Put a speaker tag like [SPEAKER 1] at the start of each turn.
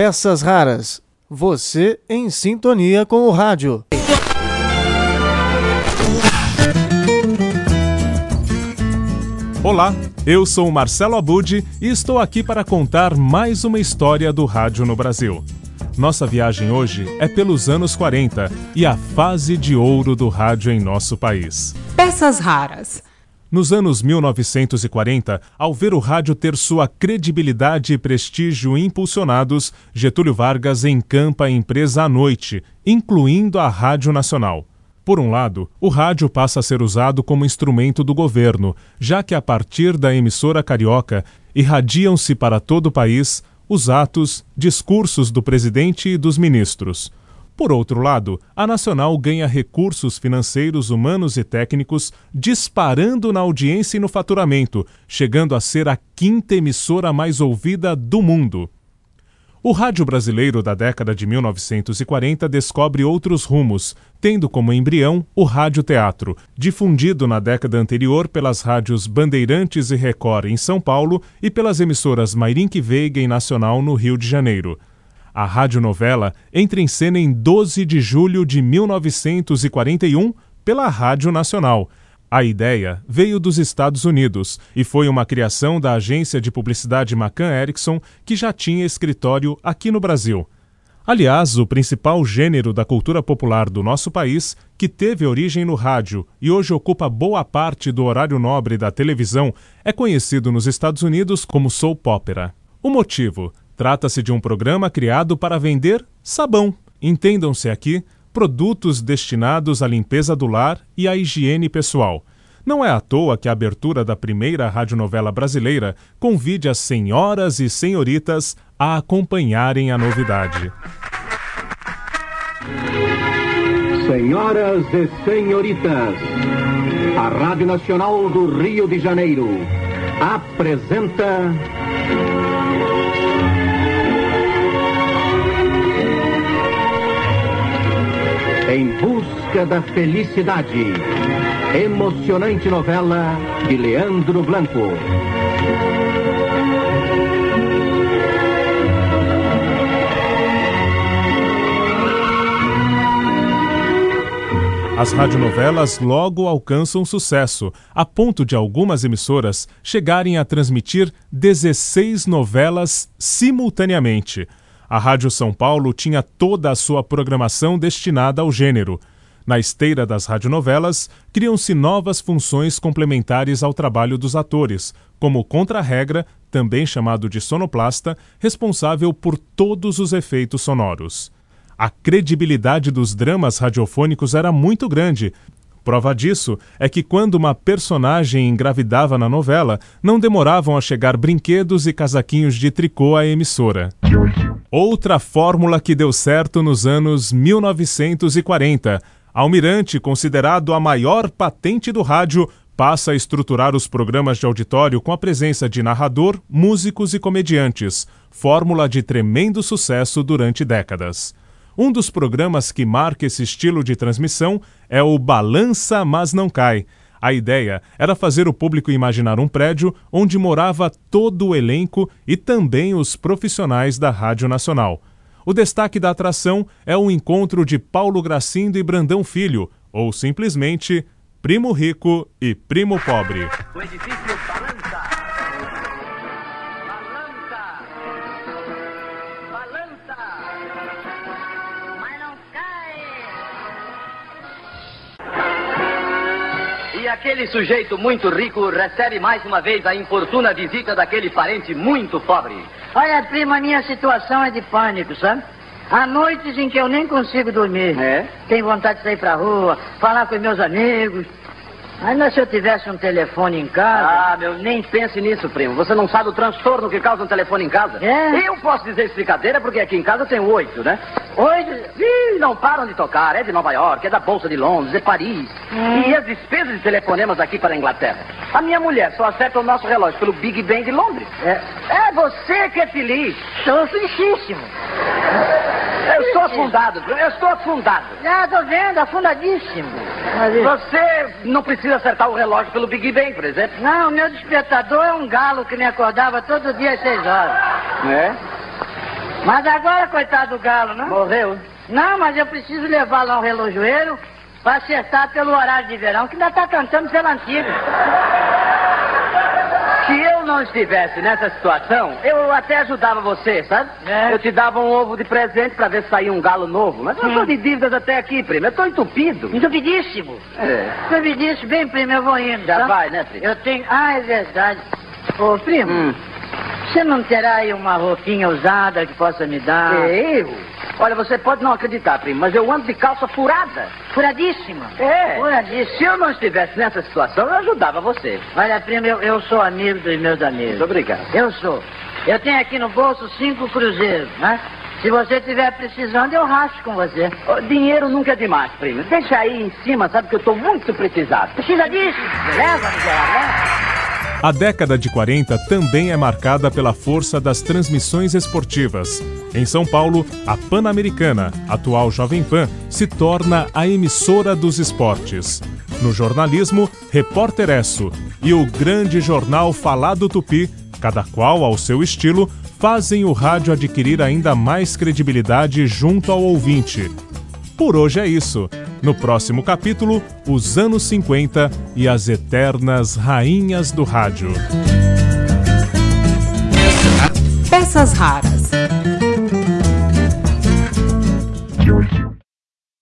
[SPEAKER 1] Peças Raras. Você em sintonia com o rádio.
[SPEAKER 2] Olá, eu sou Marcelo Abud e estou aqui para contar mais uma história do rádio no Brasil. Nossa viagem hoje é pelos anos 40 e a fase de ouro do rádio em nosso país.
[SPEAKER 3] Peças raras.
[SPEAKER 2] Nos anos 1940, ao ver o rádio ter sua credibilidade e prestígio impulsionados, Getúlio Vargas encampa a empresa à noite, incluindo a Rádio Nacional. Por um lado, o rádio passa a ser usado como instrumento do governo, já que a partir da emissora carioca irradiam-se para todo o país os atos, discursos do presidente e dos ministros. Por outro lado, a Nacional ganha recursos financeiros, humanos e técnicos, disparando na audiência e no faturamento, chegando a ser a quinta emissora mais ouvida do mundo. O rádio brasileiro da década de 1940 descobre outros rumos, tendo como embrião o rádio-teatro, difundido na década anterior pelas rádios Bandeirantes e Record em São Paulo e pelas emissoras Mairink Veiga e Nacional no Rio de Janeiro. A radionovela entra em cena em 12 de julho de 1941 pela Rádio Nacional, a ideia veio dos Estados Unidos e foi uma criação da agência de publicidade McCann Erickson, que já tinha escritório aqui no Brasil. Aliás, o principal gênero da cultura popular do nosso país, que teve origem no rádio e hoje ocupa boa parte do horário nobre da televisão, é conhecido nos Estados Unidos como soap opera. O motivo? Trata-se de um programa criado para vender sabão. Entendam-se aqui produtos destinados à limpeza do lar e à higiene pessoal. Não é à toa que a abertura da primeira radionovela brasileira convide as senhoras e senhoritas a acompanharem a novidade.
[SPEAKER 4] Senhoras e senhoritas, a Rádio Nacional do Rio de Janeiro apresenta Busca da Felicidade. Emocionante novela de Leandro Blanco.
[SPEAKER 2] As radionovelas logo alcançam sucesso, a ponto de algumas emissoras chegarem a transmitir 16 novelas simultaneamente a Rádio São Paulo tinha toda a sua programação destinada ao gênero. Na esteira das radionovelas, criam-se novas funções complementares ao trabalho dos atores, como contra-regra, também chamado de sonoplasta, responsável por todos os efeitos sonoros. A credibilidade dos dramas radiofônicos era muito grande, Prova disso é que quando uma personagem engravidava na novela, não demoravam a chegar brinquedos e casaquinhos de tricô à emissora. Outra fórmula que deu certo nos anos 1940. Almirante, considerado a maior patente do rádio, passa a estruturar os programas de auditório com a presença de narrador, músicos e comediantes, fórmula de tremendo sucesso durante décadas. Um dos programas que marca esse estilo de transmissão é o Balança Mas Não Cai. A ideia era fazer o público imaginar um prédio onde morava todo o elenco e também os profissionais da Rádio Nacional. O destaque da atração é o encontro de Paulo Gracindo e Brandão Filho, ou simplesmente Primo Rico e Primo Pobre. O edifício
[SPEAKER 5] aquele sujeito muito rico recebe mais uma vez a importuna visita daquele parente muito pobre.
[SPEAKER 6] Olha, prima, a minha situação é de pânico, sabe? Há noites em que eu nem consigo dormir.
[SPEAKER 5] É?
[SPEAKER 6] Tenho vontade de sair pra rua, falar com meus amigos, Ainda se eu tivesse um telefone em casa.
[SPEAKER 5] Ah, meu, nem pense nisso, primo. Você não sabe o transtorno que causa um telefone em casa?
[SPEAKER 6] É?
[SPEAKER 5] Eu posso dizer isso brincadeira porque aqui em casa tem oito, né?
[SPEAKER 6] Oito?
[SPEAKER 5] Ih, não param de tocar. É de Nova York, é da Bolsa de Londres, é Paris. Hum. E as despesas de telefonemas aqui para a Inglaterra. A minha mulher só acerta o nosso relógio pelo Big Ben de Londres.
[SPEAKER 6] É,
[SPEAKER 5] é você que é feliz.
[SPEAKER 6] Estou felicíssimo.
[SPEAKER 5] Eu estou afundado, eu estou afundado.
[SPEAKER 6] Já tô vendo, afundadíssimo.
[SPEAKER 5] Você não precisa acertar o relógio pelo Big Ben, por exemplo?
[SPEAKER 6] Não, meu despertador é um galo que me acordava todo dia às seis horas.
[SPEAKER 5] É?
[SPEAKER 6] Mas agora, coitado do galo, né?
[SPEAKER 5] Morreu.
[SPEAKER 6] Não, mas eu preciso levar lá um relojoeiro para acertar pelo horário de verão, que ainda tá cantando pela antiga.
[SPEAKER 5] Não estivesse nessa situação, eu até ajudava você, sabe?
[SPEAKER 6] É.
[SPEAKER 5] Eu te dava um ovo de presente pra ver se saía um galo novo. Mas eu
[SPEAKER 6] Hum.
[SPEAKER 5] tô de dívidas até aqui, primo. Eu tô entupido.
[SPEAKER 6] Entupidíssimo.
[SPEAKER 5] É.
[SPEAKER 6] Entupidíssimo. Bem, primo, eu vou indo,
[SPEAKER 5] Já
[SPEAKER 6] tá?
[SPEAKER 5] vai, né, primo?
[SPEAKER 6] Eu tenho... Ah, é verdade. Ô, primo,
[SPEAKER 5] Hum.
[SPEAKER 6] você não terá aí uma roupinha usada que possa me dar?
[SPEAKER 5] Eu? Olha, você pode não acreditar, primo, mas eu ando de calça furada.
[SPEAKER 6] Furadíssima.
[SPEAKER 5] É.
[SPEAKER 6] Furadíssima.
[SPEAKER 5] Se eu não estivesse nessa situação, eu ajudava você.
[SPEAKER 6] Olha, primo, eu, eu sou amigo dos meus amigos.
[SPEAKER 5] Muito obrigado.
[SPEAKER 6] Eu sou. Eu tenho aqui no bolso cinco cruzeiros, né? Se você estiver precisando, eu racho com você.
[SPEAKER 5] Ô, Dinheiro nunca é demais, primo. Deixa aí em cima, sabe que eu tô muito precisado.
[SPEAKER 6] Precisa disso? Beleza, miserável? né?
[SPEAKER 2] A década de 40 também é marcada pela força das transmissões esportivas. Em São Paulo, a Pan-Americana, atual Jovem Pan, se torna a emissora dos esportes. No jornalismo, Repórter Esso e o grande jornal Falado Tupi, cada qual ao seu estilo, fazem o rádio adquirir ainda mais credibilidade junto ao ouvinte. Por hoje é isso. No próximo capítulo, os anos 50 e as eternas rainhas do rádio.
[SPEAKER 3] Peças raras.